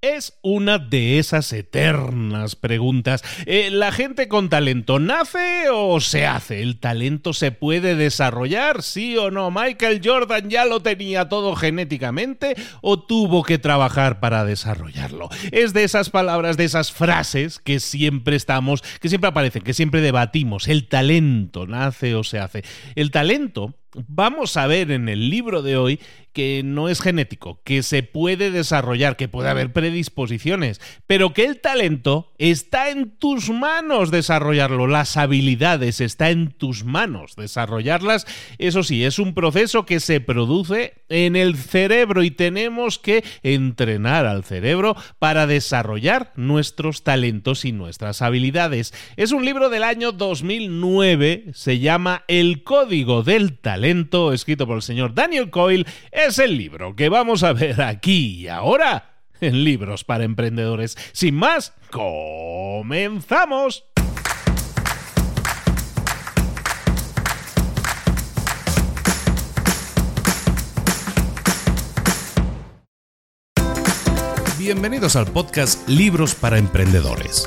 Es una de esas eternas preguntas. Eh, ¿La gente con talento nace o se hace? ¿El talento se puede desarrollar? ¿Sí o no? ¿Michael Jordan ya lo tenía todo genéticamente o tuvo que trabajar para desarrollarlo? Es de esas palabras, de esas frases que siempre estamos, que siempre aparecen, que siempre debatimos. ¿El talento nace o se hace? El talento vamos a ver en el libro de hoy que no es genético, que se puede desarrollar, que puede haber predisposiciones, pero que el talento está en tus manos desarrollarlo, las habilidades está en tus manos desarrollarlas. Eso sí, es un proceso que se produce en el cerebro y tenemos que entrenar al cerebro para desarrollar nuestros talentos y nuestras habilidades. Es un libro del año 2009, se llama El Código del Talento, escrito por el señor Daniel Coyle es el libro que vamos a ver aquí y ahora en Libros para Emprendedores. Sin más, comenzamos. Bienvenidos al podcast Libros para Emprendedores.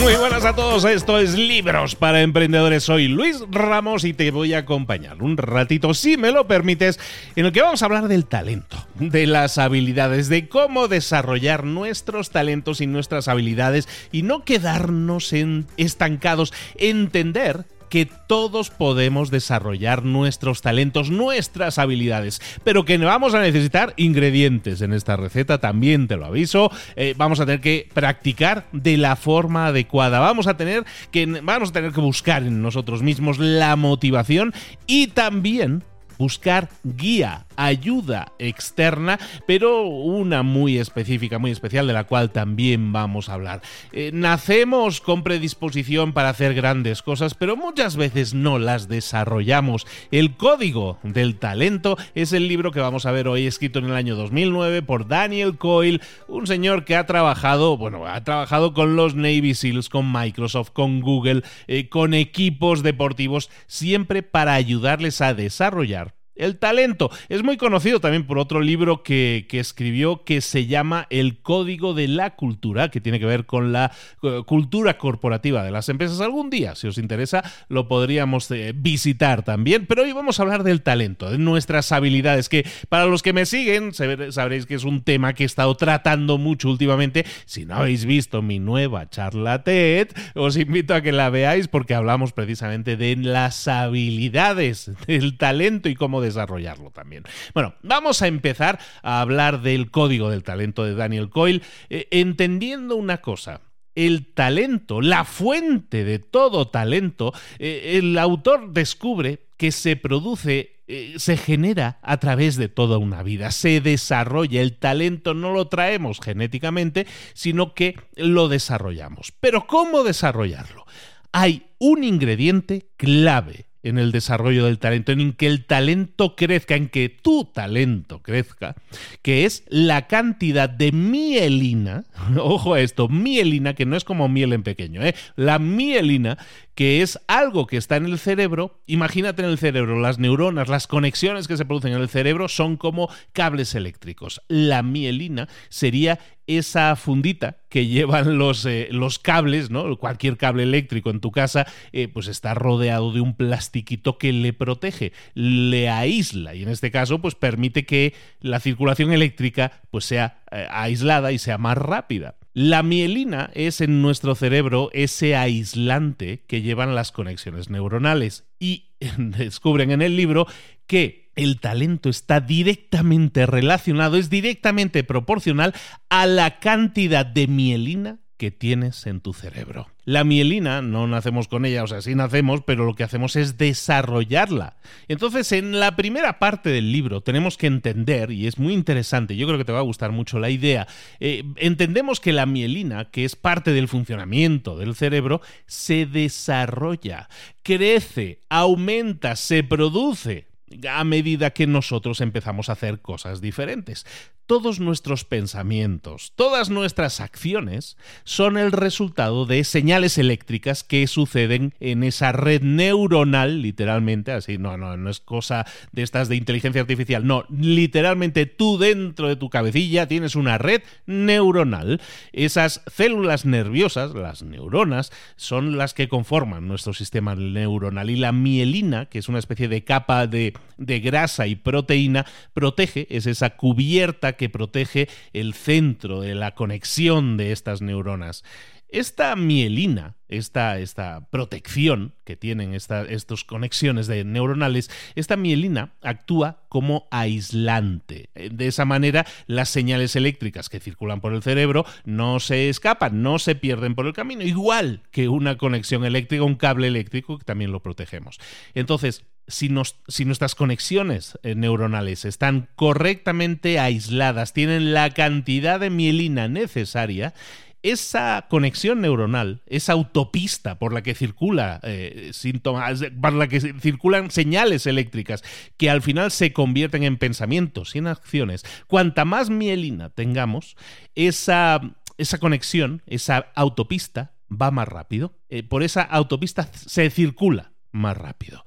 Muy buenas a todos, esto es Libros para Emprendedores. Soy Luis Ramos y te voy a acompañar un ratito, si me lo permites, en el que vamos a hablar del talento, de las habilidades, de cómo desarrollar nuestros talentos y nuestras habilidades y no quedarnos en, estancados, entender que todos podemos desarrollar nuestros talentos, nuestras habilidades, pero que vamos a necesitar ingredientes. En esta receta, también te lo aviso, eh, vamos a tener que practicar de la forma adecuada, vamos a tener que, vamos a tener que buscar en nosotros mismos la motivación y también buscar guía, ayuda externa, pero una muy específica, muy especial, de la cual también vamos a hablar. Eh, nacemos con predisposición para hacer grandes cosas, pero muchas veces no las desarrollamos. El Código del Talento es el libro que vamos a ver hoy, escrito en el año 2009 por Daniel Coyle, un señor que ha trabajado, bueno, ha trabajado con los Navy SEALs, con Microsoft, con Google, eh, con equipos deportivos, siempre para ayudarles a desarrollar el talento. Es muy conocido también por otro libro que, escribió que se llama El Código de la Cultura, que tiene que ver con la eh, cultura corporativa de las empresas. Algún día, si os interesa, lo podríamos eh, visitar también. Pero hoy vamos a hablar del talento, de nuestras habilidades, que para los que me siguen sabréis que es un tema que he estado tratando mucho últimamente. Si no habéis visto mi nueva charla TED, os invito a que la veáis porque hablamos precisamente de las habilidades, del talento y cómo desarrollarlo también. Bueno, vamos a empezar a hablar del código del talento de Daniel Coyle, eh, entendiendo una cosa el talento, la fuente de todo talento, eh, el autor descubre que se produce, eh, se genera a través de toda una vida, se desarrolla. El talento no lo traemos genéticamente, sino que lo desarrollamos. Pero ¿cómo desarrollarlo? Hay un ingrediente clave en el desarrollo del talento, en que el talento crezca, en que tu talento crezca, que es la cantidad de mielina, ojo a esto, mielina, que no es como miel en pequeño, ¿eh? la mielina que es algo que está en el cerebro. Imagínate en el cerebro, las neuronas, las conexiones que se producen en el cerebro son como cables eléctricos. La mielina sería esa fundita que llevan los, eh, los cables, ¿no? Cualquier cable eléctrico en tu casa, eh, pues está rodeado de un plastiquito que le protege, le aísla y en este caso, pues permite que la circulación eléctrica pues sea eh, aislada y sea más rápida. La mielina es en nuestro cerebro ese aislante que llevan las conexiones neuronales y descubren en el libro que el talento está directamente relacionado, es directamente proporcional a la cantidad de mielina que tienes en tu cerebro. La mielina no nacemos con ella, o sea, sí nacemos, pero lo que hacemos es desarrollarla. Entonces, en la primera parte del libro tenemos que entender, y es muy interesante, yo creo que te va a gustar mucho la idea, eh, entendemos que la mielina, que es parte del funcionamiento del cerebro, se desarrolla, crece, aumenta, se produce a medida que nosotros empezamos a hacer cosas diferentes todos nuestros pensamientos, todas nuestras acciones son el resultado de señales eléctricas que suceden en esa red neuronal, literalmente, así, no, no, no es cosa de estas de inteligencia artificial, no, literalmente tú dentro de tu cabecilla tienes una red neuronal. Esas células nerviosas, las neuronas, son las que conforman nuestro sistema neuronal y la mielina, que es una especie de capa de, de grasa y proteína, protege, es esa cubierta que protege el centro de la conexión de estas neuronas. Esta mielina, esta, esta protección que tienen estas conexiones de neuronales, esta mielina actúa como aislante. De esa manera, las señales eléctricas que circulan por el cerebro no se escapan, no se pierden por el camino, igual que una conexión eléctrica, un cable eléctrico que también lo protegemos. Entonces, si, nuestras conexiones eh, neuronales están correctamente aisladas, tienen la cantidad de mielina necesaria, esa conexión neuronal, esa autopista por la que circula eh, síntomas, la que circulan señales eléctricas que al final se convierten en pensamientos y en acciones, cuanta más mielina tengamos, esa, esa conexión, esa autopista va más rápido. Eh, por esa autopista se circula más rápido.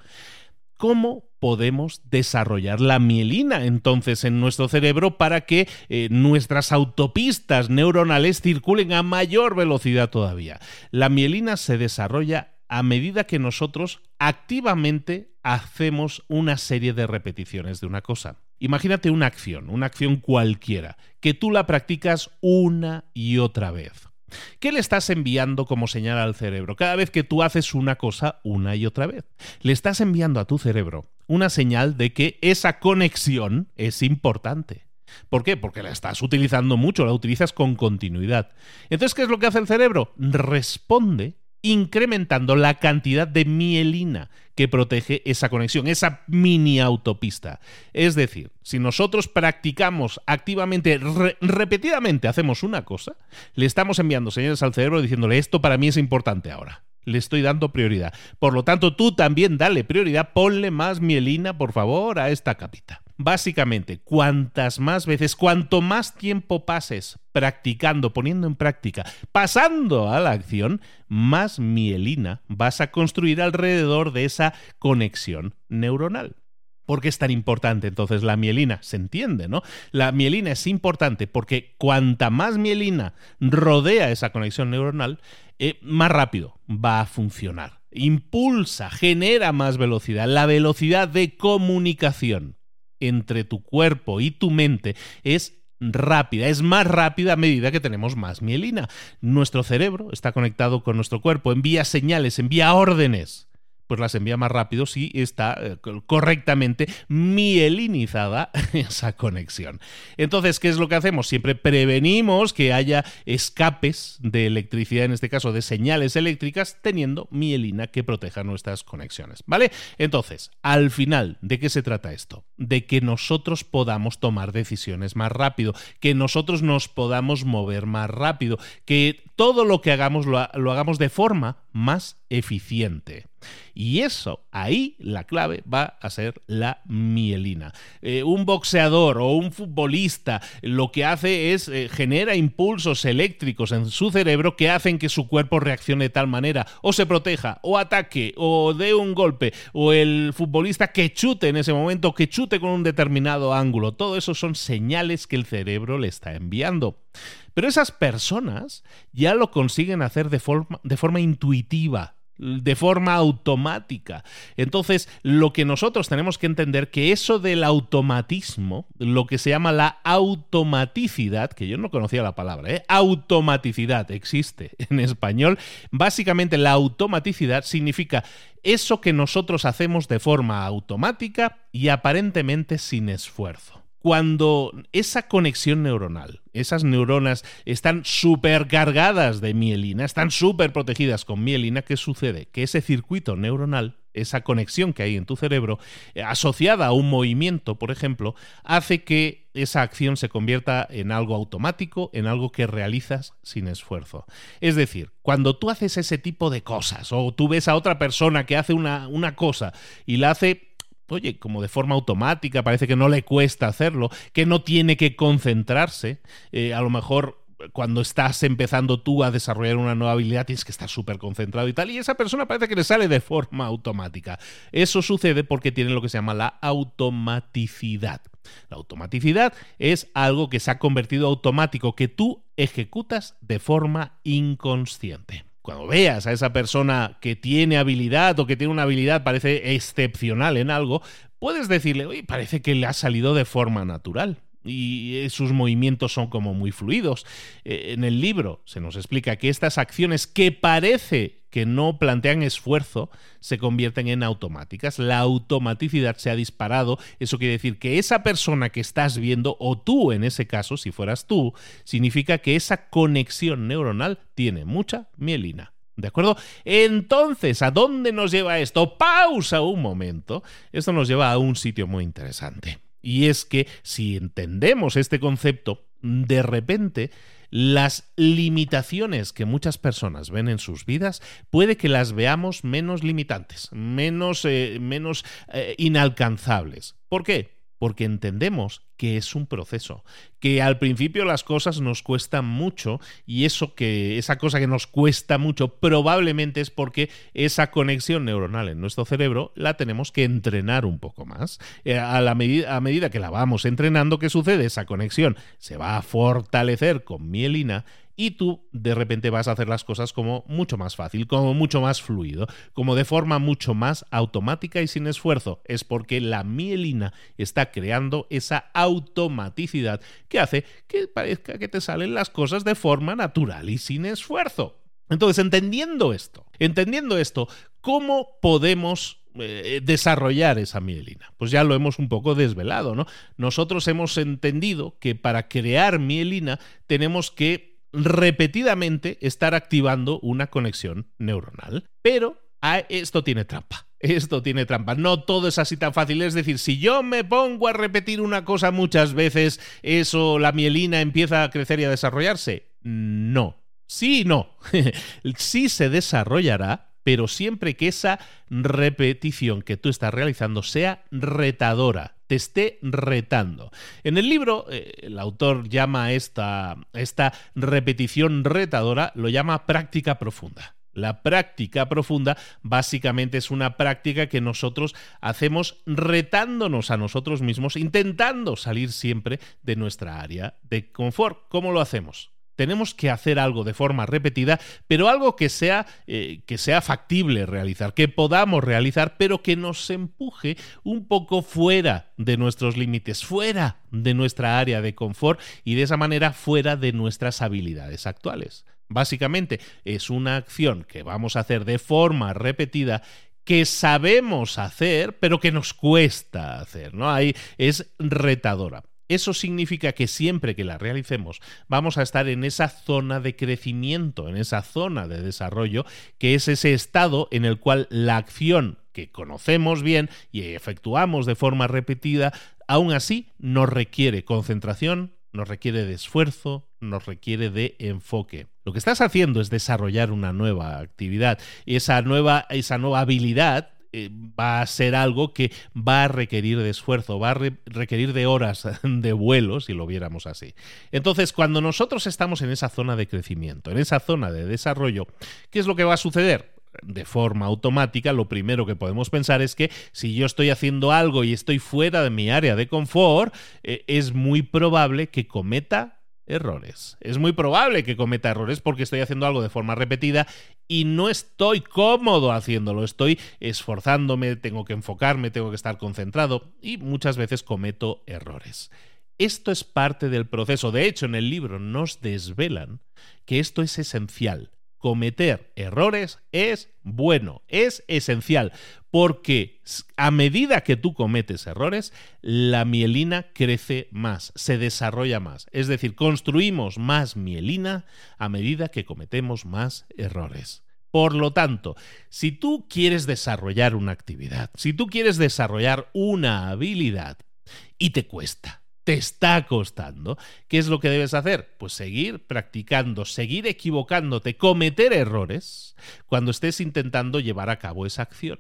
¿Cómo podemos desarrollar la mielina entonces en nuestro cerebro para que eh, nuestras autopistas neuronales circulen a mayor velocidad todavía? La mielina se desarrolla a medida que nosotros activamente hacemos una serie de repeticiones de una cosa. Imagínate una acción, una acción cualquiera, que tú la practicas una y otra vez. ¿Qué le estás enviando como señal al cerebro? Cada vez que tú haces una cosa una y otra vez, le estás enviando a tu cerebro una señal de que esa conexión es importante. ¿Por qué? Porque la estás utilizando mucho, la utilizas con continuidad. Entonces, ¿qué es lo que hace el cerebro? Responde incrementando la cantidad de mielina que protege esa conexión, esa mini autopista. Es decir, si nosotros practicamos activamente, repetidamente hacemos una cosa, le estamos enviando señales al cerebro diciéndole esto para mí es importante ahora. Le estoy dando prioridad. Por lo tanto, tú también dale prioridad, ponle más mielina, por favor, a esta capita. Básicamente, cuantas más veces, cuanto más tiempo pases practicando, poniendo en práctica, pasando a la acción, más mielina vas a construir alrededor de esa conexión neuronal. ¿Por qué es tan importante entonces la mielina? Se entiende, ¿no? La mielina es importante porque cuanta más mielina rodea esa conexión neuronal, eh, más rápido va a funcionar. Impulsa, genera más velocidad, la velocidad de comunicación entre tu cuerpo y tu mente es rápida, es más rápida a medida que tenemos más mielina. Nuestro cerebro está conectado con nuestro cuerpo, envía señales, envía órdenes pues las envía más rápido si está eh, correctamente mielinizada esa conexión. Entonces, ¿qué es lo que hacemos? Siempre prevenimos que haya escapes de electricidad, en este caso de señales eléctricas, teniendo mielina que proteja nuestras conexiones. ¿Vale? Entonces, al final, ¿de qué se trata esto? De que nosotros podamos tomar decisiones más rápido, que nosotros nos podamos mover más rápido, que todo lo que hagamos lo, lo hagamos de forma más eficiente. Y eso, ahí la clave va a ser la mielina. Eh, un boxeador o un futbolista lo que hace es eh, genera impulsos eléctricos en su cerebro que hacen que su cuerpo reaccione de tal manera, o se proteja, o ataque, o dé un golpe, o el futbolista que chute en ese momento, que chute con un determinado ángulo. Todo eso son señales que el cerebro le está enviando. Pero esas personas ya lo consiguen hacer de forma, de forma intuitiva, de forma automática. Entonces, lo que nosotros tenemos que entender que eso del automatismo, lo que se llama la automaticidad, que yo no conocía la palabra, ¿eh? automaticidad existe en español, básicamente la automaticidad significa eso que nosotros hacemos de forma automática y aparentemente sin esfuerzo cuando esa conexión neuronal, esas neuronas están supercargadas de mielina, están súper protegidas con mielina, ¿qué sucede? Que ese circuito neuronal, esa conexión que hay en tu cerebro, eh, asociada a un movimiento, por ejemplo, hace que esa acción se convierta en algo automático, en algo que realizas sin esfuerzo. Es decir, cuando tú haces ese tipo de cosas, o tú ves a otra persona que hace una, una cosa y la hace oye, como de forma automática, parece que no le cuesta hacerlo, que no tiene que concentrarse, eh, a lo mejor cuando estás empezando tú a desarrollar una nueva habilidad tienes que estar súper concentrado y tal, y esa persona parece que le sale de forma automática. Eso sucede porque tiene lo que se llama la automaticidad. La automaticidad es algo que se ha convertido automático, que tú ejecutas de forma inconsciente cuando veas a esa persona que tiene habilidad o que tiene una habilidad parece excepcional en algo, puedes decirle, oye, parece que le ha salido de forma natural y sus movimientos son como muy fluidos. Eh, en el libro se nos explica que estas acciones que parece que no plantean esfuerzo se convierten en automáticas. La automaticidad se ha disparado. Eso quiere decir que esa persona que estás viendo, o tú en ese caso, si fueras tú, significa que esa conexión neuronal tiene mucha mielina. ¿De acuerdo? Entonces, ¿a dónde nos lleva esto? Pausa un momento. Esto nos lleva a un sitio muy interesante. Y es que si entendemos este concepto, de repente las limitaciones que muchas personas ven en sus vidas puede que las veamos menos limitantes, menos, eh, menos eh, inalcanzables. ¿Por qué? Porque entendemos que es un proceso, que al principio las cosas nos cuestan mucho y eso que esa cosa que nos cuesta mucho probablemente es porque esa conexión neuronal en nuestro cerebro la tenemos que entrenar un poco más. Eh, a, la medida, a medida que la vamos entrenando, ¿qué sucede? Esa conexión se va a fortalecer con mielina y tú de repente vas a hacer las cosas como mucho más fácil, como mucho más fluido, como de forma mucho más automática y sin esfuerzo. Es porque la mielina está creando esa automaticidad que hace que parezca que te salen las cosas de forma natural y sin esfuerzo. Entonces, entendiendo esto, entendiendo esto, ¿cómo podemos eh, desarrollar esa mielina. Pues ya lo hemos un poco desvelado, ¿no? Nosotros hemos entendido que para crear mielina tenemos que repetidamente estar activando una conexión neuronal. Pero esto tiene trampa. Esto tiene trampa. No todo es así tan fácil. Es decir, si yo me pongo a repetir una cosa muchas veces, eso, la mielina empieza a crecer y a desarrollarse. No. Sí y no. sí se desarrollará, pero siempre que esa repetición que tú estás realizando sea retadora te esté retando. En el libro, eh, el autor llama esta, esta repetición retadora, lo llama práctica profunda. La práctica profunda básicamente es una práctica que nosotros hacemos retándonos a nosotros mismos, intentando salir siempre de nuestra área de confort. ¿Cómo lo hacemos? Tenemos que hacer algo de forma repetida, pero algo que sea, eh, que sea factible realizar, que podamos realizar, pero que nos empuje un poco fuera de nuestros límites, fuera de nuestra área de confort y de esa manera fuera de nuestras habilidades actuales. Básicamente es una acción que vamos a hacer de forma repetida que sabemos hacer, pero que nos cuesta hacer, ¿no? Ahí es retadora. Eso significa que siempre que la realicemos vamos a estar en esa zona de crecimiento, en esa zona de desarrollo, que es ese estado en el cual la acción que conocemos bien y efectuamos de forma repetida, aún así nos requiere concentración, nos requiere de esfuerzo, nos requiere de enfoque. Lo que estás haciendo es desarrollar una nueva actividad y esa nueva, esa nueva habilidad eh, va a ser algo que va a requerir de esfuerzo, va a requerir de horas de vuelo, si lo viéramos así. Entonces, cuando nosotros estamos en esa zona de crecimiento, en esa zona de desarrollo, ¿qué es lo que va a suceder? de forma automática, lo primero que podemos pensar es que si yo estoy haciendo algo y estoy fuera de mi área de confort, eh, es muy probable que cometa errores. Es muy probable que cometa errores porque estoy haciendo algo de forma repetida y no estoy cómodo haciéndolo, estoy esforzándome, tengo que enfocarme, tengo que estar concentrado y muchas veces cometo errores. Esto es parte del proceso. De hecho, en el libro nos desvelan que esto es esencial. Cometer errores es bueno, es esencial, porque a medida que tú cometes errores, la mielina crece más, se desarrolla más. Es decir, construimos más mielina a medida que cometemos más errores. Por lo tanto, si tú quieres desarrollar una actividad, si tú quieres desarrollar una habilidad y te cuesta, te está costando. ¿Qué es lo que debes hacer? Pues seguir practicando, seguir equivocándote, cometer errores cuando estés intentando llevar a cabo esa acción.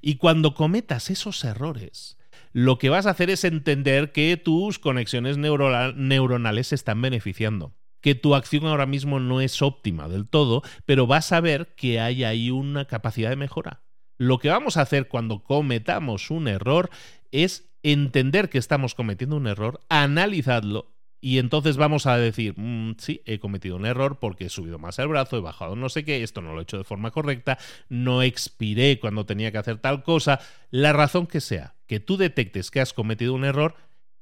Y cuando cometas esos errores, lo que vas a hacer es entender que tus conexiones neuronales se están beneficiando que tu acción ahora mismo no es óptima del todo, pero vas a ver que hay ahí una capacidad de mejora. Lo que vamos a hacer cuando cometamos un error es entender que estamos cometiendo un error, analizadlo y entonces vamos a decir, mm, sí, he cometido un error porque he subido más el brazo, he bajado no sé qué, esto no lo he hecho de forma correcta, no expiré cuando tenía que hacer tal cosa, la razón que sea, que tú detectes que has cometido un error,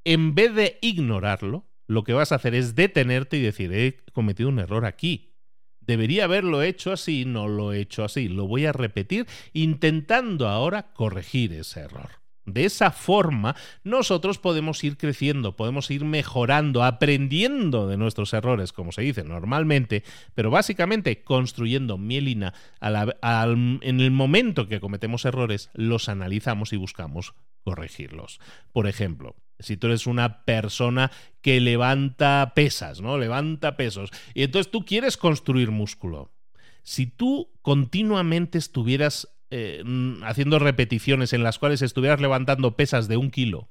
en vez de ignorarlo, lo que vas a hacer es detenerte y decir, he cometido un error aquí. Debería haberlo hecho así, no lo he hecho así. Lo voy a repetir intentando ahora corregir ese error. De esa forma, nosotros podemos ir creciendo, podemos ir mejorando, aprendiendo de nuestros errores, como se dice normalmente, pero básicamente construyendo mielina en el momento que cometemos errores, los analizamos y buscamos corregirlos. Por ejemplo, si tú eres una persona que levanta pesas, ¿no? Levanta pesos, y entonces tú quieres construir músculo. Si tú continuamente estuvieras eh, mm, haciendo repeticiones en las cuales estuvieras levantando pesas de un kilo,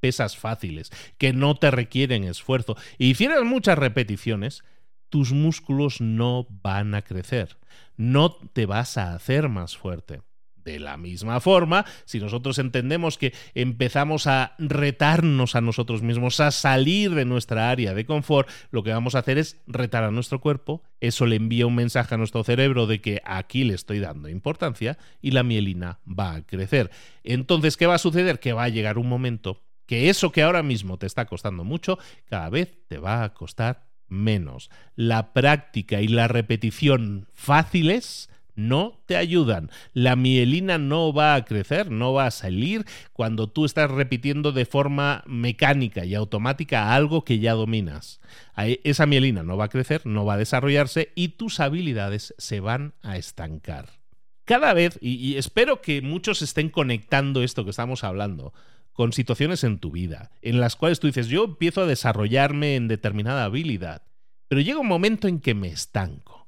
pesas fáciles, que no te requieren esfuerzo, y hicieras muchas repeticiones, tus músculos no van a crecer, no te vas a hacer más fuerte. De la misma forma, si nosotros entendemos que empezamos a retarnos a nosotros mismos, a salir de nuestra área de confort, lo que vamos a hacer es retar a nuestro cuerpo, eso le envía un mensaje a nuestro cerebro de que aquí le estoy dando importancia y la mielina va a crecer. Entonces, ¿qué va a suceder? Que va a llegar un momento que eso que ahora mismo te está costando mucho, cada vez te va a costar menos. La práctica y la repetición fáciles no te ayudan. La mielina no va a crecer, no va a salir cuando tú estás repitiendo de forma mecánica y automática algo que ya dominas. Esa mielina no va a crecer, no va a desarrollarse y tus habilidades se van a estancar. Cada vez, y, espero que muchos estén conectando esto que estamos hablando, con situaciones en tu vida, en las cuales tú dices, yo empiezo a desarrollarme en determinada habilidad, pero llega un momento en que me estanco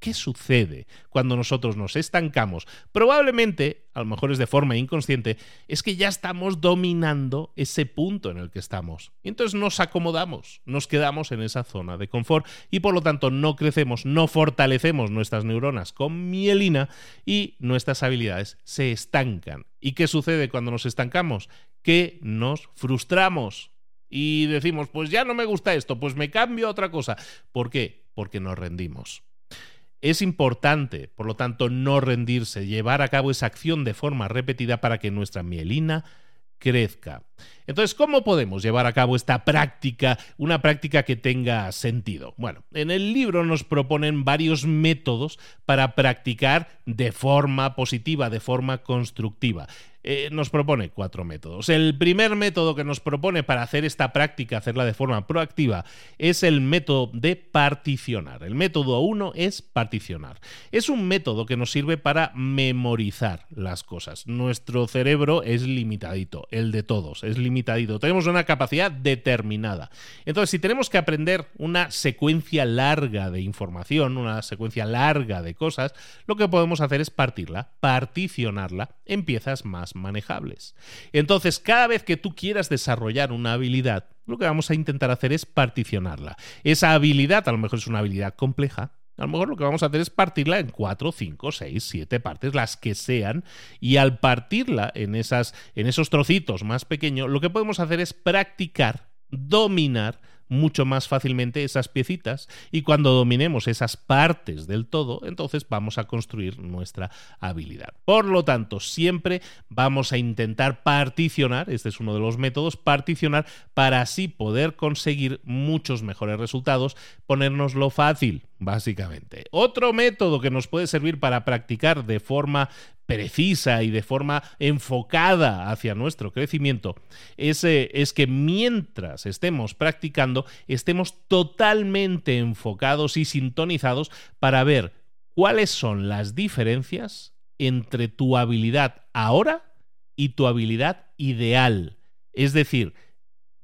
¿Qué sucede cuando nosotros nos estancamos? Probablemente, a lo mejor es de forma inconsciente, es que ya estamos dominando ese punto en el que estamos. Y entonces nos acomodamos, nos quedamos en esa zona de confort y por lo tanto no crecemos, no fortalecemos nuestras neuronas con mielina y nuestras habilidades se estancan. ¿Y qué sucede cuando nos estancamos? Que nos frustramos. Y decimos, pues ya no me gusta esto, pues me cambio a otra cosa. ¿Por qué? Porque nos rendimos. Es importante, por lo tanto, no rendirse, llevar a cabo esa acción de forma repetida para que nuestra mielina crezca. Entonces, ¿cómo podemos llevar a cabo esta práctica, una práctica que tenga sentido? Bueno, en el libro nos proponen varios métodos para practicar de forma positiva, de forma constructiva. Eh, nos propone cuatro métodos. El primer método que nos propone para hacer esta práctica, hacerla de forma proactiva, es el método de particionar. El método uno es particionar. Es un método que nos sirve para memorizar las cosas. Nuestro cerebro es limitadito, el de todos es limitadito. Tenemos una capacidad determinada. Entonces, si tenemos que aprender una secuencia larga de información, una secuencia larga de cosas, lo que podemos hacer es partirla, particionarla en piezas más manejables. Entonces, cada vez que tú quieras desarrollar una habilidad, lo que vamos a intentar hacer es particionarla. Esa habilidad a lo mejor es una habilidad compleja, a lo mejor lo que vamos a hacer es partirla en 4, 5, 6, 7 partes, las que sean, y al partirla en, esas, en esos trocitos más pequeños, lo que podemos hacer es practicar, dominar mucho más fácilmente esas piecitas y cuando dominemos esas partes del todo, entonces vamos a construir nuestra habilidad. Por lo tanto, siempre vamos a intentar particionar, este es uno de los métodos, particionar para así poder conseguir muchos mejores resultados, ponernoslo fácil, básicamente. Otro método que nos puede servir para practicar de forma precisa y de forma enfocada hacia nuestro crecimiento es, es, que mientras estemos practicando estemos totalmente enfocados y sintonizados para ver cuáles son las diferencias entre tu habilidad ahora y tu habilidad ideal. Es decir,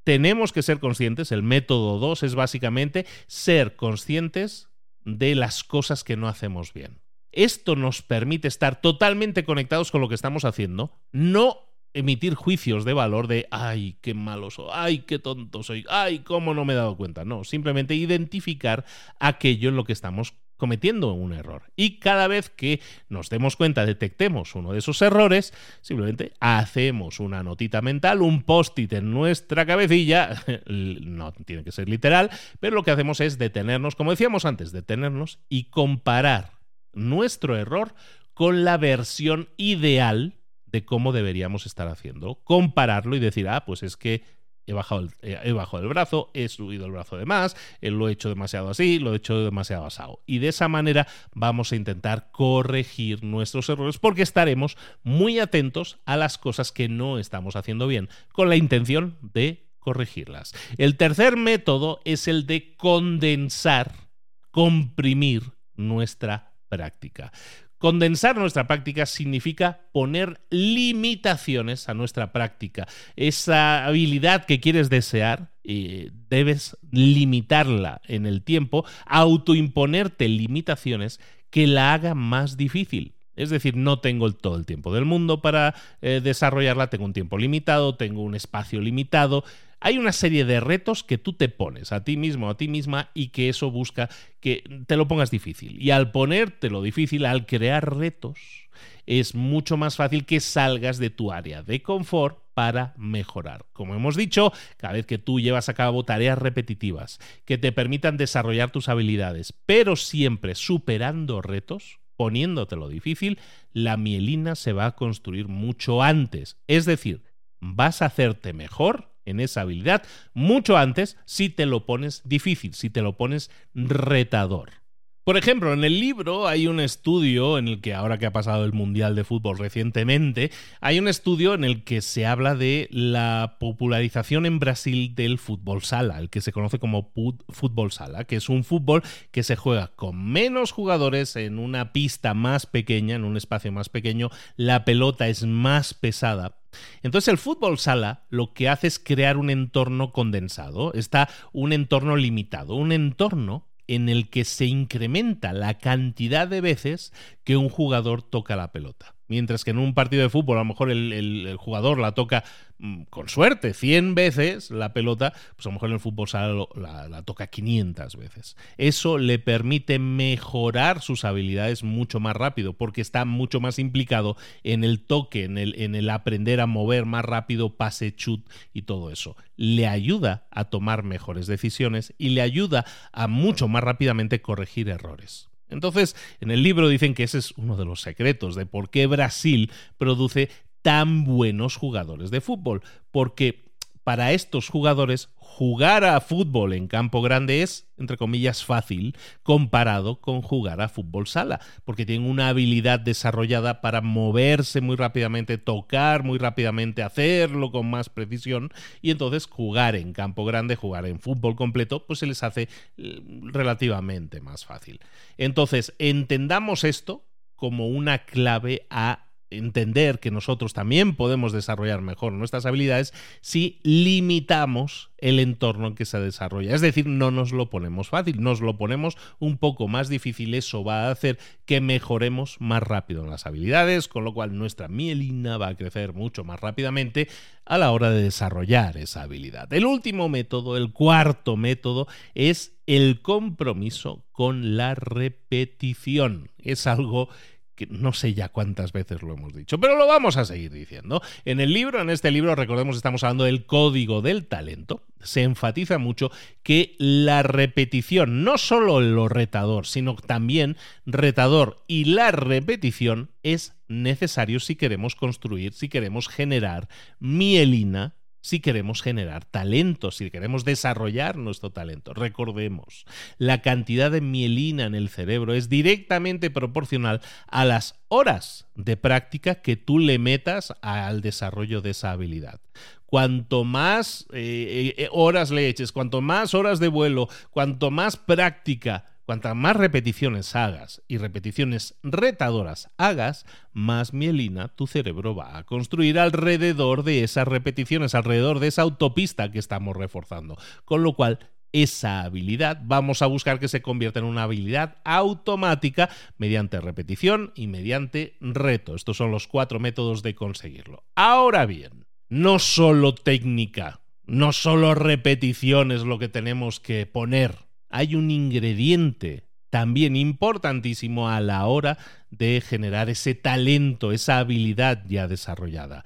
tenemos que ser conscientes, el método 2 es básicamente ser conscientes de las cosas que no hacemos bien. Esto nos permite estar totalmente conectados con lo que estamos haciendo, no emitir juicios de valor de, ay, qué malo soy, ay, qué tonto soy, ay, cómo no me he dado cuenta. No, simplemente identificar aquello en lo que estamos cometiendo un error. Y cada vez que nos demos cuenta, detectemos uno de esos errores, simplemente hacemos una notita mental, un post-it en nuestra cabecilla, no tiene que ser literal, pero lo que hacemos es detenernos, como decíamos antes, detenernos y comparar nuestro error con la versión ideal de cómo deberíamos estar haciendo. Compararlo y decir, ah, pues es que he bajado, el, he bajado el brazo, he subido el brazo de más, eh, lo he hecho demasiado así, lo he hecho demasiado asado. Y de esa manera vamos a intentar corregir nuestros errores porque estaremos muy atentos a las cosas que no estamos haciendo bien, con la intención de corregirlas. El tercer método es el de condensar, comprimir nuestra práctica. Condensar nuestra práctica significa poner limitaciones a nuestra práctica. Esa habilidad que quieres desear, eh, debes limitarla en el tiempo, autoimponerte limitaciones que la hagan más difícil. Es decir, no tengo todo el tiempo del mundo para eh, desarrollarla, tengo un tiempo limitado, tengo un espacio limitado, hay una serie de retos que tú te pones a ti mismo, a ti misma, y que eso busca que te lo pongas difícil. Y al ponértelo difícil, al crear retos, es mucho más fácil que salgas de tu área de confort para mejorar. Como hemos dicho, cada vez que tú llevas a cabo tareas repetitivas que te permitan desarrollar tus habilidades, pero siempre superando retos, poniéndotelo difícil, la mielina se va a construir mucho antes. Es decir, vas a hacerte mejor en esa habilidad mucho antes si te lo pones difícil, si te lo pones retador. Por ejemplo, en el libro hay un estudio en el que, ahora que ha pasado el Mundial de Fútbol recientemente, hay un estudio en el que se habla de la popularización en Brasil del fútbol sala, el que se conoce como fútbol sala, que es un fútbol que se juega con menos jugadores en una pista más pequeña, en un espacio más pequeño, la pelota es más pesada entonces el fútbol sala lo que hace es crear un entorno condensado, está un entorno limitado, un entorno en el que se incrementa la cantidad de veces que un jugador toca la pelota. Mientras que en un partido de fútbol a lo mejor el, jugador la toca mm, con suerte 100 veces la pelota, pues a lo mejor en el fútbol la, la, toca 500 veces. Eso le permite mejorar sus habilidades mucho más rápido porque está mucho más implicado en el toque, en el, en el aprender a mover más rápido, pase, chut y todo eso. Le ayuda a tomar mejores decisiones y le ayuda a mucho más rápidamente corregir errores. Entonces, en el libro dicen que ese es uno de los secretos de por qué Brasil produce tan buenos jugadores de fútbol, porque para estos jugadores jugar a fútbol en campo grande es, entre comillas, fácil comparado con jugar a fútbol sala, porque tienen una habilidad desarrollada para moverse muy rápidamente, tocar muy rápidamente, hacerlo con más precisión, y entonces jugar en campo grande, jugar en fútbol completo, pues se les hace eh, relativamente más fácil. Entonces, entendamos esto como una clave a entender que nosotros también podemos desarrollar mejor nuestras habilidades si limitamos el entorno en que se desarrolla. Es decir, no nos lo ponemos fácil, nos lo ponemos un poco más difícil. Eso va a hacer que mejoremos más rápido las habilidades, con lo cual nuestra mielina va a crecer mucho más rápidamente a la hora de desarrollar esa habilidad. El último método, el cuarto método, es el compromiso con la repetición. Es algo que no sé ya cuántas veces lo hemos dicho, pero lo vamos a seguir diciendo. En el libro, en este libro, recordemos, estamos hablando del código del talento. Se enfatiza mucho que la repetición, no solo lo retador, sino también retador y la repetición es necesario si queremos construir, si queremos generar mielina si queremos generar talento, si queremos desarrollar nuestro talento. Recordemos, la cantidad de mielina en el cerebro es directamente proporcional a las horas de práctica que tú le metas al desarrollo de esa habilidad. Cuanto más eh, eh, horas le eches, cuanto más horas de vuelo, cuanto más práctica Cuantas más repeticiones hagas y repeticiones retadoras hagas, más mielina tu cerebro va a construir alrededor de esas repeticiones, alrededor de esa autopista que estamos reforzando. Con lo cual, esa habilidad vamos a buscar que se convierta en una habilidad automática mediante repetición y mediante reto. Estos son los cuatro métodos de conseguirlo. Ahora bien, no solo técnica, no solo repetición es lo que tenemos que poner hay un ingrediente también importantísimo a la hora de generar ese talento, esa habilidad ya desarrollada.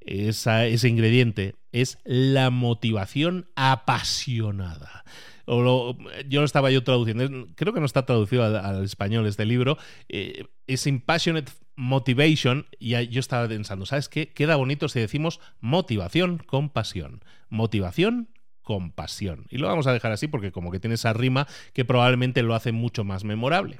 ese ingrediente es la motivación apasionada. yo lo estaba yo traduciendo, creo que no está traducido al, español este libro, eh, es Impassionate Motivation, y yo estaba pensando, ¿sabes qué? Queda bonito si decimos motivación con pasión. Motivación compasión. Y lo vamos a dejar así porque como que tiene esa rima que probablemente lo hace mucho más memorable.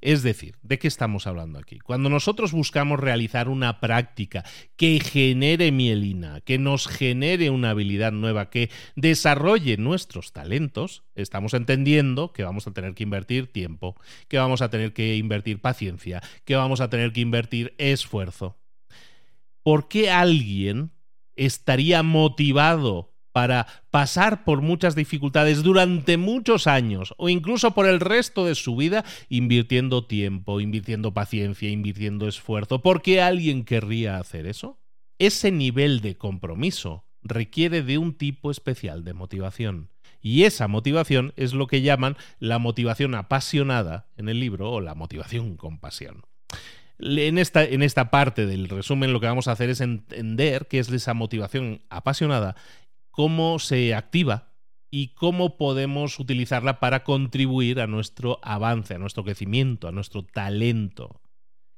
Es decir, ¿de qué estamos hablando aquí? Cuando nosotros buscamos realizar una práctica que genere mielina, que nos genere una habilidad nueva, que desarrolle nuestros talentos, estamos entendiendo que vamos a tener que invertir tiempo, que vamos a tener que invertir paciencia, que vamos a tener que invertir esfuerzo. ¿Por qué alguien estaría motivado para pasar por muchas dificultades durante muchos años o incluso por el resto de su vida invirtiendo tiempo, invirtiendo paciencia, invirtiendo esfuerzo. ¿Por qué alguien querría hacer eso? Ese nivel de compromiso requiere de un tipo especial de motivación. Y esa motivación es lo que llaman la motivación apasionada en el libro o la motivación con pasión. En esta, en esta parte del resumen lo que vamos a hacer es entender qué es esa motivación apasionada cómo se activa y cómo podemos utilizarla para contribuir a nuestro avance, a nuestro crecimiento, a nuestro talento.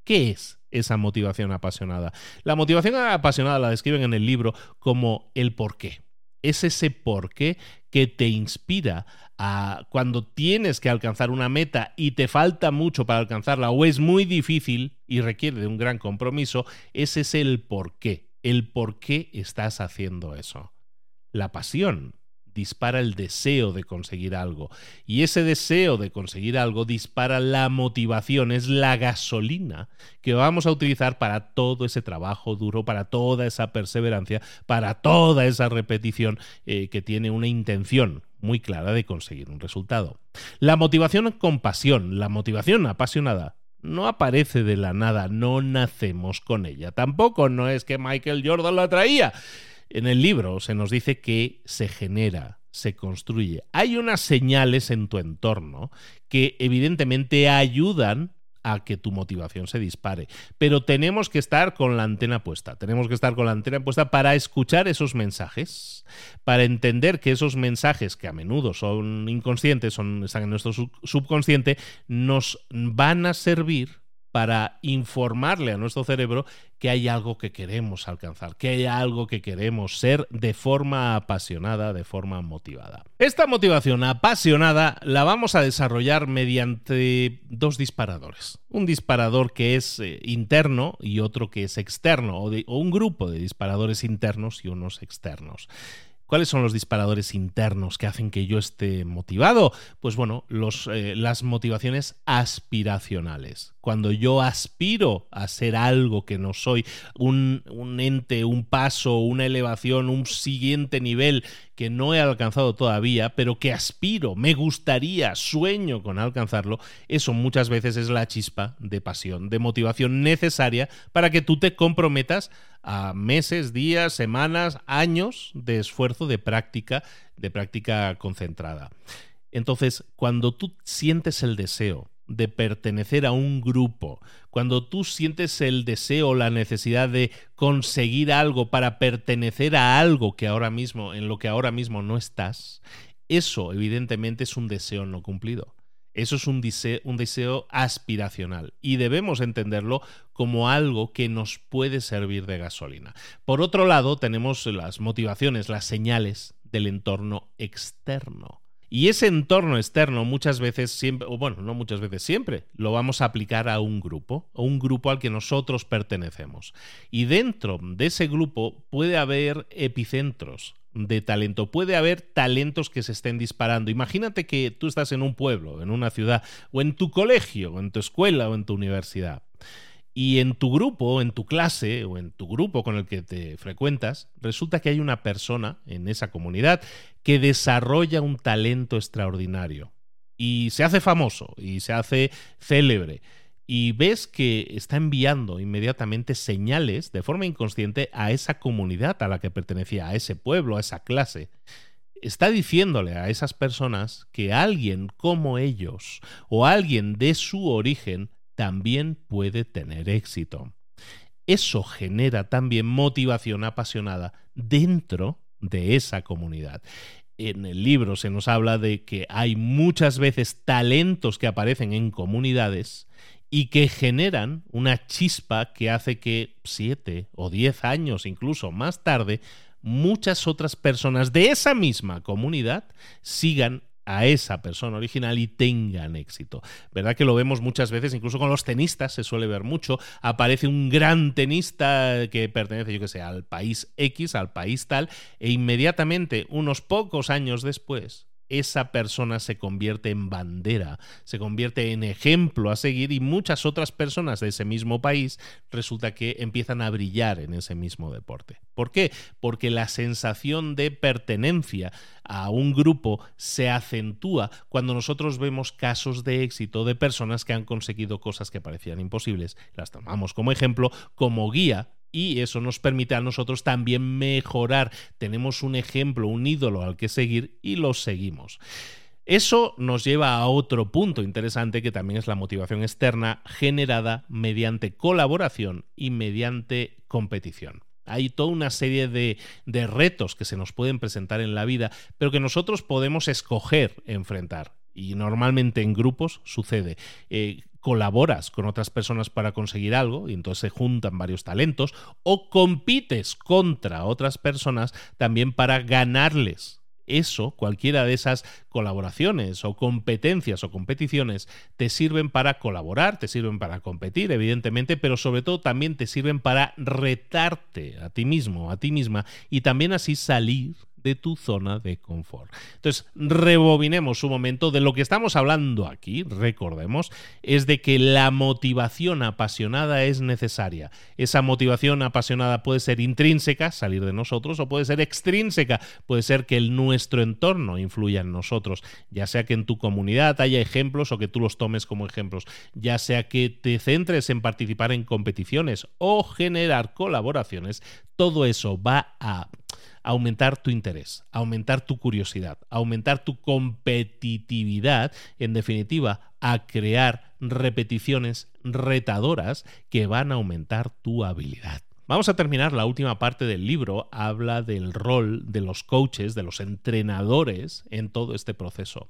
¿Qué es esa motivación apasionada? La motivación apasionada la describen en el libro como el porqué. Es ese porqué que te inspira a cuando tienes que alcanzar una meta y te falta mucho para alcanzarla o es muy difícil y requiere de un gran compromiso, ese es el porqué, el por qué estás haciendo eso. La pasión dispara el deseo de conseguir algo y ese deseo de conseguir algo dispara la motivación, es la gasolina que vamos a utilizar para todo ese trabajo duro, para toda esa perseverancia, para toda esa repetición eh, que tiene una intención muy clara de conseguir un resultado. La motivación con pasión, la motivación apasionada, no aparece de la nada, no nacemos con ella. Tampoco no es que Michael Jordan la traía. En el libro se nos dice que se genera, se construye. Hay unas señales en tu entorno que evidentemente ayudan a que tu motivación se dispare. Pero tenemos que estar con la antena puesta. Tenemos que estar con la antena puesta para escuchar esos mensajes, para entender que esos mensajes, que a menudo son inconscientes, son, están en nuestro subconsciente, nos van a servir para informarle a nuestro cerebro que hay algo que queremos alcanzar, que hay algo que queremos ser de forma apasionada, de forma motivada. Esta motivación apasionada la vamos a desarrollar mediante dos disparadores. Un disparador que es eh, interno y otro que es externo, o, o un grupo de disparadores internos y unos externos. ¿Cuáles son los disparadores internos que hacen que yo esté motivado? Pues bueno, eh, las motivaciones aspiracionales. Cuando yo aspiro a ser algo que no soy, un, un ente, un paso, una elevación, un siguiente nivel que no he alcanzado todavía, pero que aspiro, me gustaría, sueño con alcanzarlo, eso muchas veces es la chispa de pasión, de motivación necesaria para que tú te comprometas a meses, días, semanas, años de esfuerzo, de práctica, de práctica concentrada. Entonces, cuando tú sientes el deseo de pertenecer a un grupo, cuando tú sientes el deseo, la necesidad de conseguir algo para pertenecer a algo que ahora mismo, en lo que ahora mismo no estás, eso evidentemente es un deseo no cumplido. Eso es un deseo, aspiracional y debemos entenderlo como algo que nos puede servir de gasolina. Por otro lado, tenemos las motivaciones, las señales del entorno externo. Y ese entorno externo muchas veces siempre, o bueno, no muchas veces siempre, lo vamos a aplicar a un grupo, a un grupo al que nosotros pertenecemos. Y dentro de ese grupo puede haber epicentros de talento, puede haber talentos que se estén disparando. Imagínate que tú estás en un pueblo, en una ciudad, o en tu colegio, o en tu escuela, o en tu universidad. Y en tu grupo, en tu clase o en tu grupo con el que te frecuentas, resulta que hay una persona en esa comunidad que desarrolla un talento extraordinario y se hace famoso y se hace célebre. Y ves que está enviando inmediatamente señales de forma inconsciente a esa comunidad a la que pertenecía, a ese pueblo, a esa clase está diciéndole a esas personas que alguien como ellos o alguien de su origen también puede tener éxito. Eso genera también motivación apasionada dentro de esa comunidad. En el libro se nos habla de que hay muchas veces talentos que aparecen en comunidades y que generan una chispa que hace que siete o diez años, incluso más tarde, muchas otras personas de esa misma comunidad sigan a esa persona original y tengan éxito. ¿Verdad que lo vemos muchas veces, incluso con los tenistas se suele ver mucho, aparece un gran tenista que pertenece, yo que sé, al país X, al país tal, e inmediatamente, unos pocos años después, esa persona se convierte en bandera, se convierte en ejemplo a seguir y muchas otras personas de ese mismo país resulta que empiezan a brillar en ese mismo deporte. ¿Por qué? Porque la sensación de pertenencia a un grupo se acentúa cuando nosotros vemos casos de éxito de personas que han conseguido cosas que parecían imposibles, las tomamos como ejemplo, como guía y eso nos permite a nosotros también mejorar. Tenemos un ejemplo, un ídolo al que seguir y lo seguimos. Eso nos lleva a otro punto interesante que también es la motivación externa generada mediante colaboración y mediante competición. Hay toda una serie de, de, retos que se nos pueden presentar en la vida, pero que nosotros podemos escoger enfrentar. Y normalmente en grupos sucede. Eh, colaboras con otras personas para conseguir algo y entonces se juntan varios talentos o compites contra otras personas también para ganarles. Eso, cualquiera de esas colaboraciones o competencias o competiciones te sirven para colaborar, te sirven para competir, evidentemente, pero sobre todo también te sirven para retarte a ti mismo, a ti misma y también así salir de tu zona de confort. Entonces, rebobinemos un momento de lo que estamos hablando aquí, recordemos, es de que la motivación apasionada es necesaria. Esa motivación apasionada puede ser intrínseca, salir de nosotros, o puede ser extrínseca, puede ser que el nuestro entorno influya en nosotros, ya sea que en tu comunidad haya ejemplos o que tú los tomes como ejemplos, ya sea que te centres en participar en competiciones o generar colaboraciones, todo eso va a aumentar tu interés, aumentar tu curiosidad, aumentar tu competitividad, en definitiva, a crear repeticiones retadoras que van a aumentar tu habilidad. Vamos a terminar la última parte del libro, habla del rol de los coaches, de los entrenadores en todo este proceso.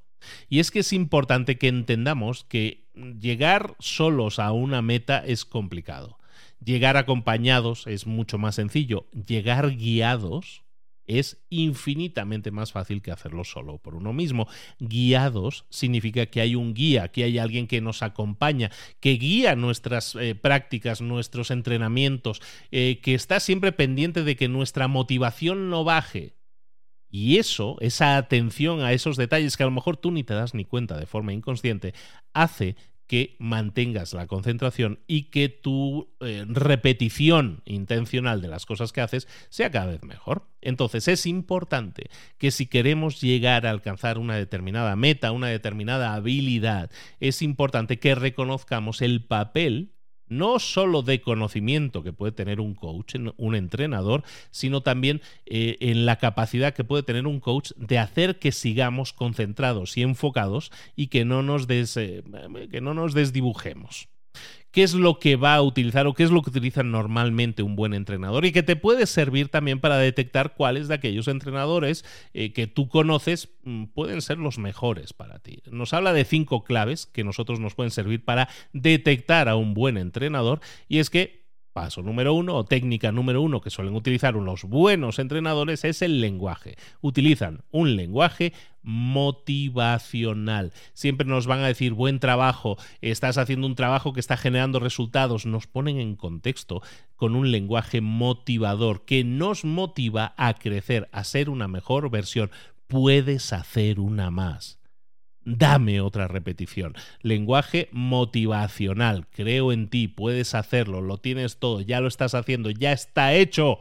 Y es que es importante que entendamos que llegar solos a una meta es complicado. Llegar acompañados es mucho más sencillo. Llegar guiados es infinitamente más fácil que hacerlo solo por uno mismo. Guiados significa que hay un guía, que hay alguien que nos acompaña, que guía nuestras eh, prácticas, nuestros entrenamientos, eh, que está siempre pendiente de que nuestra motivación no baje. Y eso, esa atención a esos detalles que a lo mejor tú ni te das ni cuenta de forma inconsciente, hace que mantengas la concentración y que tu eh, repetición intencional de las cosas que haces sea cada vez mejor. Entonces es importante que si queremos llegar a alcanzar una determinada meta, una determinada habilidad, es importante que reconozcamos el papel no solo de conocimiento que puede tener un coach, un entrenador, sino también eh, en la capacidad que puede tener un coach de hacer que sigamos concentrados y enfocados y que no nos, eh, que no nos desdibujemos qué es lo que va a utilizar o qué es lo que utiliza normalmente un buen entrenador y que te puede servir también para detectar cuáles de aquellos entrenadores eh, que tú conoces mm, pueden ser los mejores para ti. Nos habla de cinco claves que nosotros nos pueden servir para detectar a un buen entrenador y es que Paso número uno o técnica número uno que suelen utilizar unos buenos entrenadores es el lenguaje. Utilizan un lenguaje motivacional. Siempre nos van a decir buen trabajo, estás haciendo un trabajo que está generando resultados. Nos ponen en contexto con un lenguaje motivador que nos motiva a crecer, a ser una mejor versión. Puedes hacer una más dame otra repetición. Lenguaje motivacional, creo en ti, puedes hacerlo, lo tienes todo, ya lo estás haciendo, ya está hecho.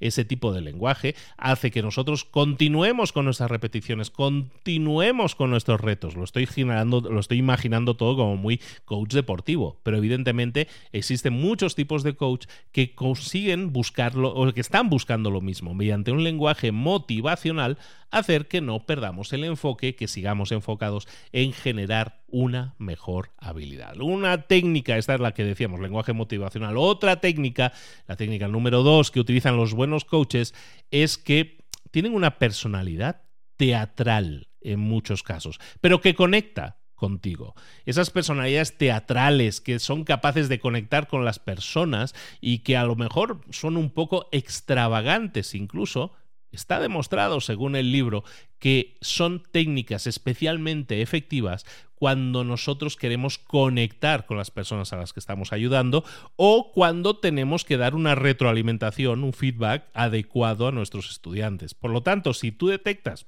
Ese tipo de lenguaje hace que nosotros continuemos con nuestras repeticiones, continuemos con nuestros retos. Lo estoy generando, lo estoy imaginando todo como muy coach deportivo, pero evidentemente existen muchos tipos de coach que consiguen buscarlo o que están buscando lo mismo mediante un lenguaje motivacional hacer que no perdamos el enfoque, que sigamos enfocados en generar una mejor habilidad. Una técnica, esta es la que decíamos, lenguaje motivacional. Otra técnica, la técnica número dos que utilizan los buenos coaches, es que tienen una personalidad teatral en muchos casos, pero que conecta contigo. Esas personalidades teatrales que son capaces de conectar con las personas y que a lo mejor son un poco extravagantes incluso, Está demostrado, según el libro, que son técnicas especialmente efectivas cuando nosotros queremos conectar con las personas a las que estamos ayudando o cuando tenemos que dar una retroalimentación, un feedback adecuado a nuestros estudiantes. Por lo tanto, si tú detectas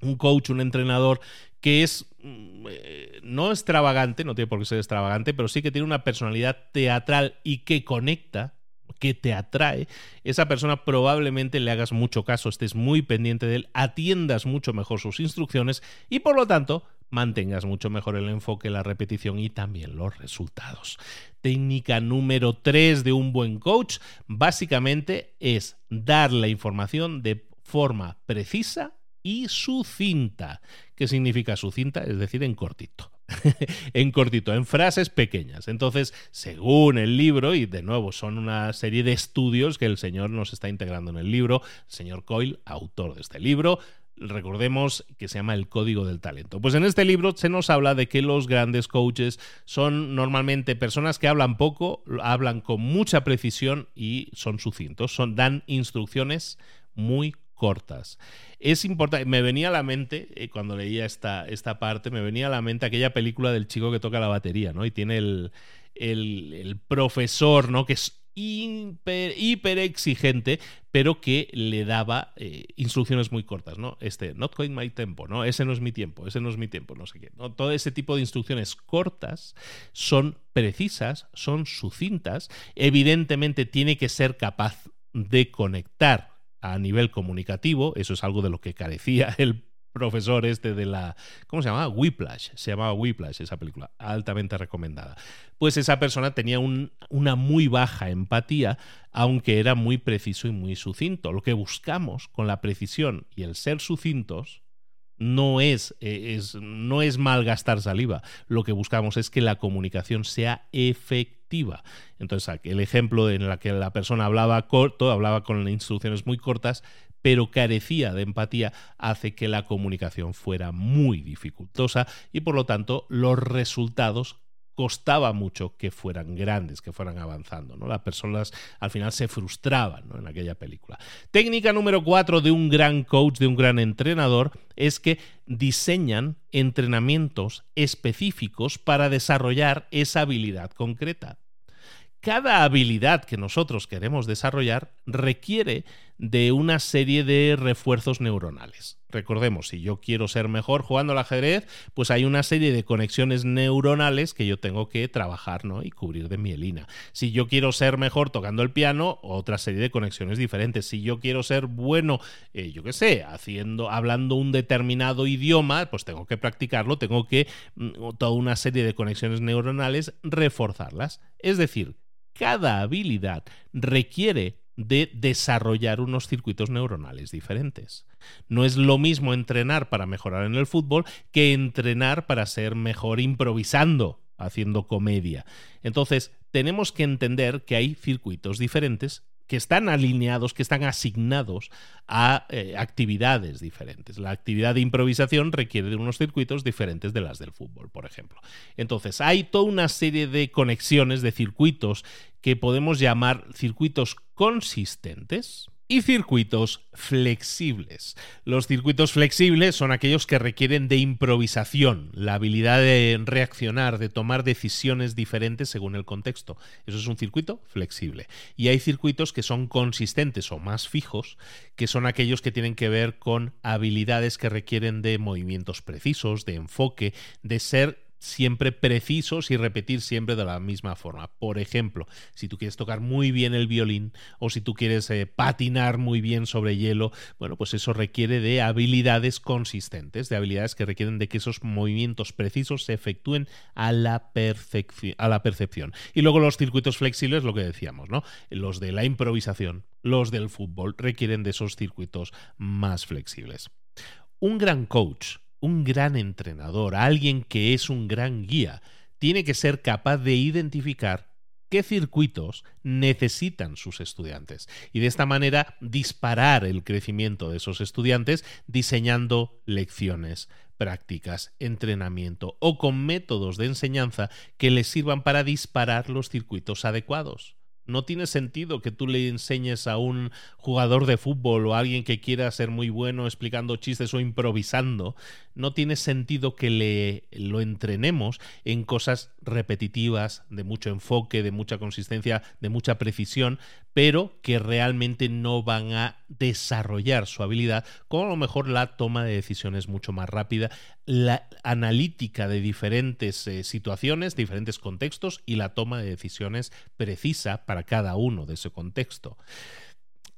un coach, un entrenador que es mm, eh, no extravagante, no tiene por qué ser extravagante, pero sí que tiene una personalidad teatral y que conecta, que te atrae, esa persona probablemente le hagas mucho caso, estés muy pendiente de él, atiendas mucho mejor sus instrucciones y por lo tanto mantengas mucho mejor el enfoque, la repetición y también los resultados. Técnica número 3 de un buen coach básicamente es dar la información de forma precisa y sucinta. ¿Qué significa sucinta? Es decir, en cortito. en cortito, en frases pequeñas. Entonces, según el libro, y de nuevo son una serie de estudios que el señor nos está integrando en el libro, el señor Coyle, autor de este libro, recordemos que se llama El Código del Talento. Pues en este libro se nos habla de que los grandes coaches son normalmente personas que hablan poco, hablan con mucha precisión y son sucintos, son, dan instrucciones muy cortas. Es importante, me venía a la mente, eh, cuando leía esta, esta parte, me venía a la mente aquella película del chico que toca la batería, ¿no? Y tiene el, el, profesor, ¿no? Que es hiper, exigente, pero que le daba eh, instrucciones muy cortas, ¿no? Este, not quite my tempo, ¿no? Ese no es mi tiempo, ese no es mi tiempo, no sé qué. Todo ese tipo de instrucciones cortas son precisas, son sucintas, evidentemente tiene que ser capaz de conectar a nivel comunicativo, eso es algo de lo que carecía el profesor este de la... ¿Cómo se llamaba? Whiplash. Se llamaba Whiplash esa película, altamente recomendada. Pues esa persona tenía una muy baja empatía, aunque era muy preciso y muy sucinto. Lo que buscamos con la precisión y el ser sucintos no es, eh, no es malgastar saliva. Lo que buscamos es que la comunicación sea efectiva. Entonces, el ejemplo en el que la persona hablaba corto, hablaba con instrucciones muy cortas, pero carecía de empatía, hace que la comunicación fuera muy dificultosa y por lo tanto los resultados costaba mucho que fueran grandes, que fueran avanzando. ¿no? Las personas al final se frustraban en aquella película. Técnica número cuatro de un gran coach, de un gran entrenador, es que diseñan entrenamientos específicos para desarrollar esa habilidad concreta. Cada habilidad que nosotros queremos desarrollar requiere de una serie de refuerzos neuronales. Recordemos, si yo quiero ser mejor jugando al ajedrez, pues hay una serie de conexiones neuronales que yo tengo que trabajar ¿no? y cubrir de mielina. Si yo quiero ser mejor tocando el piano, otra serie de conexiones diferentes. Si yo quiero ser bueno, eh, yo qué sé, haciendo, hablando un determinado idioma, pues tengo que practicarlo, tengo que mm, toda una serie de conexiones neuronales reforzarlas. Es decir, cada habilidad requiere de desarrollar unos circuitos neuronales diferentes. No es lo mismo entrenar para mejorar en el fútbol que entrenar para ser mejor improvisando, haciendo comedia. Entonces, tenemos que entender que hay circuitos diferentes que están alineados, que están asignados a eh, actividades diferentes. La actividad de improvisación requiere de unos circuitos diferentes de las del fútbol, por ejemplo. Entonces, hay toda una serie de conexiones, de circuitos que podemos llamar circuitos consistentes, y circuitos flexibles. Los circuitos flexibles son aquellos que requieren de improvisación, la habilidad de reaccionar, de tomar decisiones diferentes según el contexto. Eso es un circuito flexible. Y hay circuitos que son consistentes o más fijos, que son aquellos que tienen que ver con habilidades que requieren de movimientos precisos, de enfoque, de ser siempre precisos y repetir siempre de la misma forma. Por ejemplo, si tú quieres tocar muy bien el violín o si tú quieres eh, patinar muy bien sobre hielo, bueno, pues eso requiere de habilidades consistentes, de habilidades que requieren de que esos movimientos precisos se efectúen a la, a la percepción. Y luego los circuitos flexibles, lo que decíamos, ¿no? Los de la improvisación, los del fútbol, requieren de esos circuitos más flexibles. Un gran coach un gran entrenador, alguien que es un gran guía, tiene que ser capaz de identificar qué circuitos necesitan sus estudiantes y de esta manera disparar el crecimiento de esos estudiantes diseñando lecciones, prácticas, entrenamiento o con métodos de enseñanza que les sirvan para disparar los circuitos adecuados. No tiene sentido que tú le enseñes a un jugador de fútbol o a alguien que quiera ser muy bueno explicando chistes o improvisando. No tiene sentido que le lo entrenemos en cosas repetitivas, de mucho enfoque, de mucha consistencia, de mucha precisión, pero que realmente no van a desarrollar su habilidad, como a lo mejor la toma de decisiones mucho más rápida, la analítica de diferentes eh, situaciones, diferentes contextos y la toma de decisiones precisa para cada uno de ese contexto.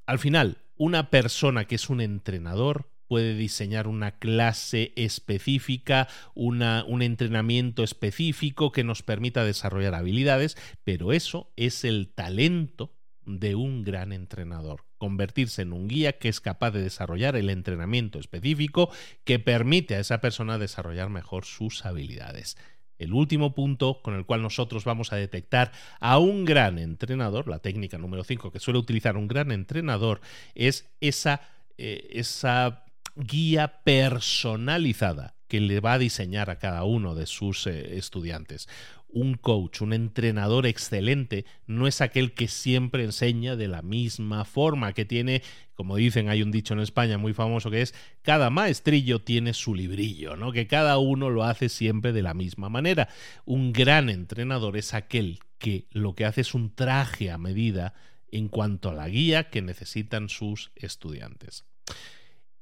Al final, una persona que es un entrenador puede diseñar una clase específica, un entrenamiento específico que nos permita desarrollar habilidades, pero eso es el talento de un gran entrenador, convertirse en un guía que es capaz de desarrollar el entrenamiento específico que permite a esa persona desarrollar mejor sus habilidades. El último punto con el cual nosotros vamos a detectar a un gran entrenador, la técnica número 5 que suele utilizar un gran entrenador, es esa, eh, esa guía personalizada que le va a diseñar a cada uno de sus eh, estudiantes un coach, un entrenador excelente, no es aquel que siempre enseña de la misma forma, que tiene, como dicen, hay un dicho en España muy famoso que es, cada maestrillo tiene su librillo, ¿no? Que cada uno lo hace siempre de la misma manera. Un gran entrenador es aquel que lo que hace es un traje a medida en cuanto a la guía que necesitan sus estudiantes.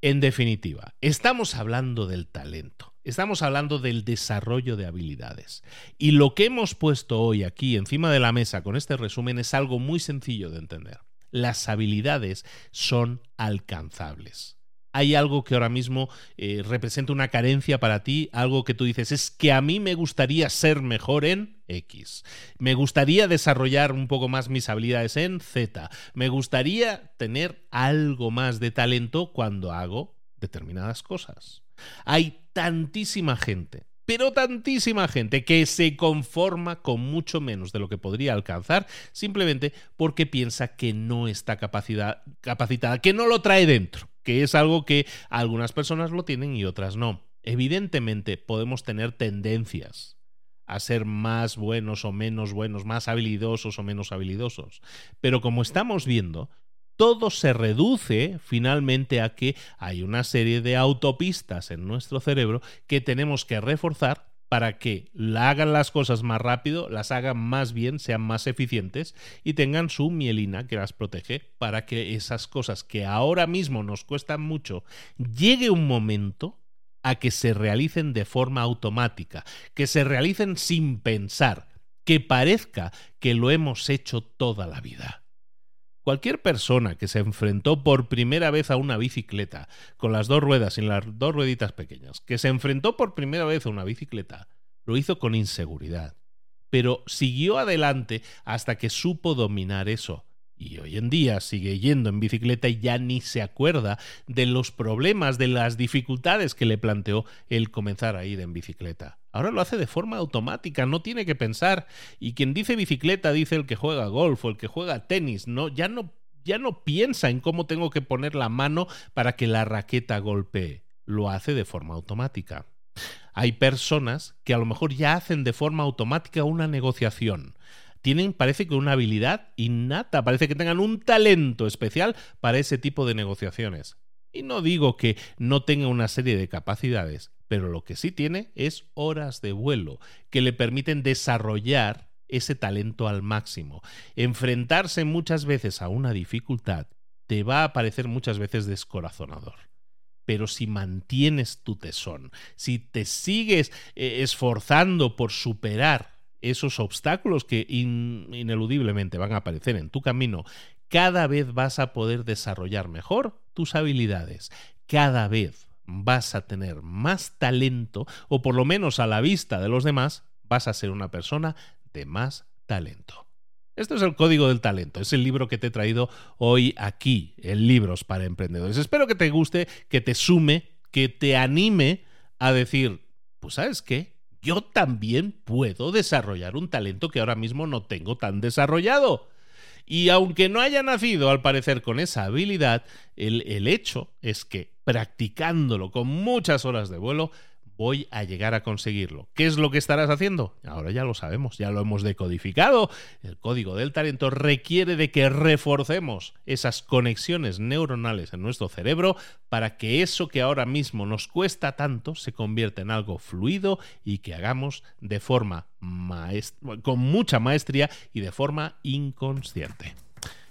En definitiva, estamos hablando del talento, estamos hablando del desarrollo de habilidades. Y lo que hemos puesto hoy aquí encima de la mesa con este resumen es algo muy sencillo de entender. Las habilidades son alcanzables hay algo que ahora mismo eh, representa una carencia para ti, algo que tú dices, es que a mí me gustaría ser mejor en X, me gustaría desarrollar un poco más mis habilidades en Z, me gustaría tener algo más de talento cuando hago determinadas cosas. Hay tantísima gente pero tantísima gente que se conforma con mucho menos de lo que podría alcanzar simplemente porque piensa que no está capacitada, que no lo trae dentro que es algo que algunas personas lo tienen y otras no. Evidentemente podemos tener tendencias a ser más buenos o menos buenos, más habilidosos o menos habilidosos. Pero como estamos viendo, todo se reduce finalmente a que hay una serie de autopistas en nuestro cerebro que tenemos que reforzar para que hagan las cosas más rápido, las hagan más bien, sean más eficientes y tengan su mielina que las protege para que esas cosas que ahora mismo nos cuestan mucho, llegue un momento a que se realicen de forma automática, que se realicen sin pensar, que parezca que lo hemos hecho toda la vida. Cualquier persona que se enfrentó por primera vez a una bicicleta, con las dos ruedas y las dos rueditas pequeñas, que se enfrentó por primera vez a una bicicleta, lo hizo con inseguridad, pero siguió adelante hasta que supo dominar eso. Y hoy en día sigue yendo en bicicleta y ya ni se acuerda de los problemas, de las dificultades que le planteó el comenzar a ir en bicicleta. Ahora lo hace de forma automática, no tiene que pensar. Y quien dice bicicleta dice el que juega golf o el que juega tenis, no, ya no ya no piensa en cómo tengo que poner la mano para que la raqueta golpee, lo hace de forma automática. Hay personas que a lo mejor ya hacen de forma automática una negociación. Tienen, parece que una habilidad innata, parece que tengan un talento especial para ese tipo de negociaciones. Y no digo que no tenga una serie de capacidades, pero lo que sí tiene es horas de vuelo que le permiten desarrollar ese talento al máximo. Enfrentarse muchas veces a una dificultad te va a parecer muchas veces descorazonador. Pero si mantienes tu tesón, si te sigues eh, esforzando por superar esos obstáculos que ineludiblemente van a aparecer en tu camino, cada vez vas a poder desarrollar mejor tus habilidades. Cada vez vas a tener más talento, o por lo menos a la vista de los demás, vas a ser una persona de más talento. Esto es el Código del Talento, es el libro que te he traído hoy aquí, en Libros para Emprendedores. Espero que te guste, que te sume, que te anime a decir, pues sabes qué, yo también puedo desarrollar un talento que ahora mismo no tengo tan desarrollado. Y aunque no haya nacido al parecer con esa habilidad, el, el hecho es que practicándolo con muchas horas de vuelo, voy a llegar a conseguirlo. ¿Qué es lo que estarás haciendo? Ahora ya lo sabemos, ya lo hemos decodificado. El código del talento requiere de que reforcemos esas conexiones neuronales en nuestro cerebro para que eso que ahora mismo nos cuesta tanto se convierta en algo fluido y que hagamos de forma con mucha maestría y de forma inconsciente.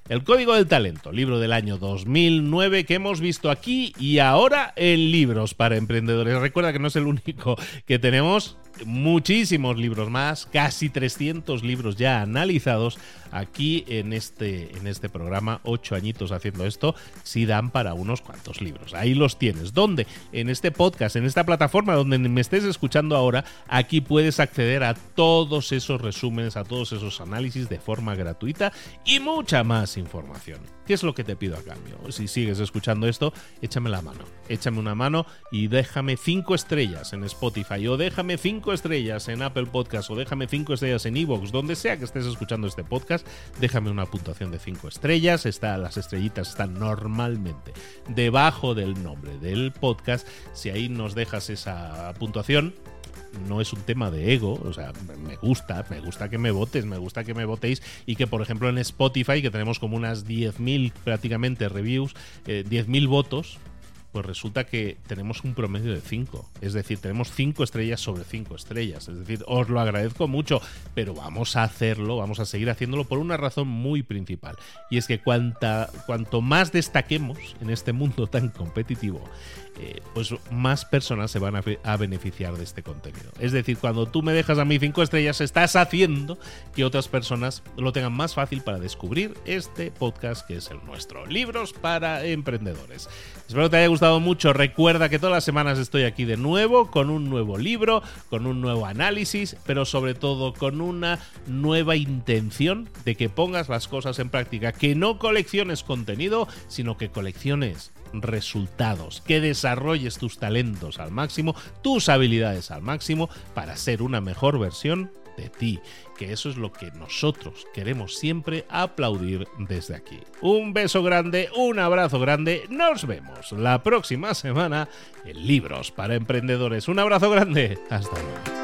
El Código del Talento, libro del año 2009 que hemos visto aquí y ahora en libros para emprendedores. Recuerda que no es el único que tenemos, muchísimos libros más, casi 300 libros ya analizados aquí en este, en este programa, ocho añitos haciendo esto, sí dan para unos cuantos libros. Ahí los tienes. ¿Dónde? En este podcast, en esta plataforma donde me estés escuchando ahora, aquí puedes acceder a todos esos resúmenes, a todos esos análisis de forma gratuita y mucha más información. ¿Qué es lo que te pido a cambio? Si sigues escuchando esto, échame la mano. Échame una mano y déjame cinco estrellas en Spotify o déjame cinco estrellas en Apple Podcast o déjame cinco estrellas en Evox, donde sea que estés escuchando este podcast, déjame una puntuación de cinco estrellas. Está, las estrellitas están normalmente debajo del nombre del podcast. Si ahí nos dejas esa puntuación, no es un tema de ego, o sea, me gusta, me gusta que me votes, me gusta que me votéis y que por ejemplo en Spotify, que tenemos como unas 10.000 prácticamente reviews, 10.000 eh, votos, pues resulta que tenemos un promedio de 5. Es decir, tenemos 5 estrellas sobre 5 estrellas. Es decir, os lo agradezco mucho, pero vamos a hacerlo, vamos a seguir haciéndolo por una razón muy principal. Y es que cuanto más destaquemos en este mundo tan competitivo, eh, pues más personas se van a, beneficiar de este contenido. Es decir, cuando tú me dejas a mí cinco estrellas, estás haciendo que otras personas lo tengan más fácil para descubrir este podcast que es el nuestro, Libros para Emprendedores. Espero que te haya gustado mucho. Recuerda que todas las semanas estoy aquí de nuevo con un nuevo libro, con un nuevo análisis, pero sobre todo con una nueva intención de que pongas las cosas en práctica, que no colecciones contenido, sino que colecciones resultados, que desarrolles tus talentos al máximo, tus habilidades al máximo para ser una mejor versión de ti, que eso es lo que nosotros queremos siempre aplaudir desde aquí. Un beso grande, un abrazo grande, nos vemos la próxima semana en Libros para Emprendedores. Un abrazo grande, hasta luego.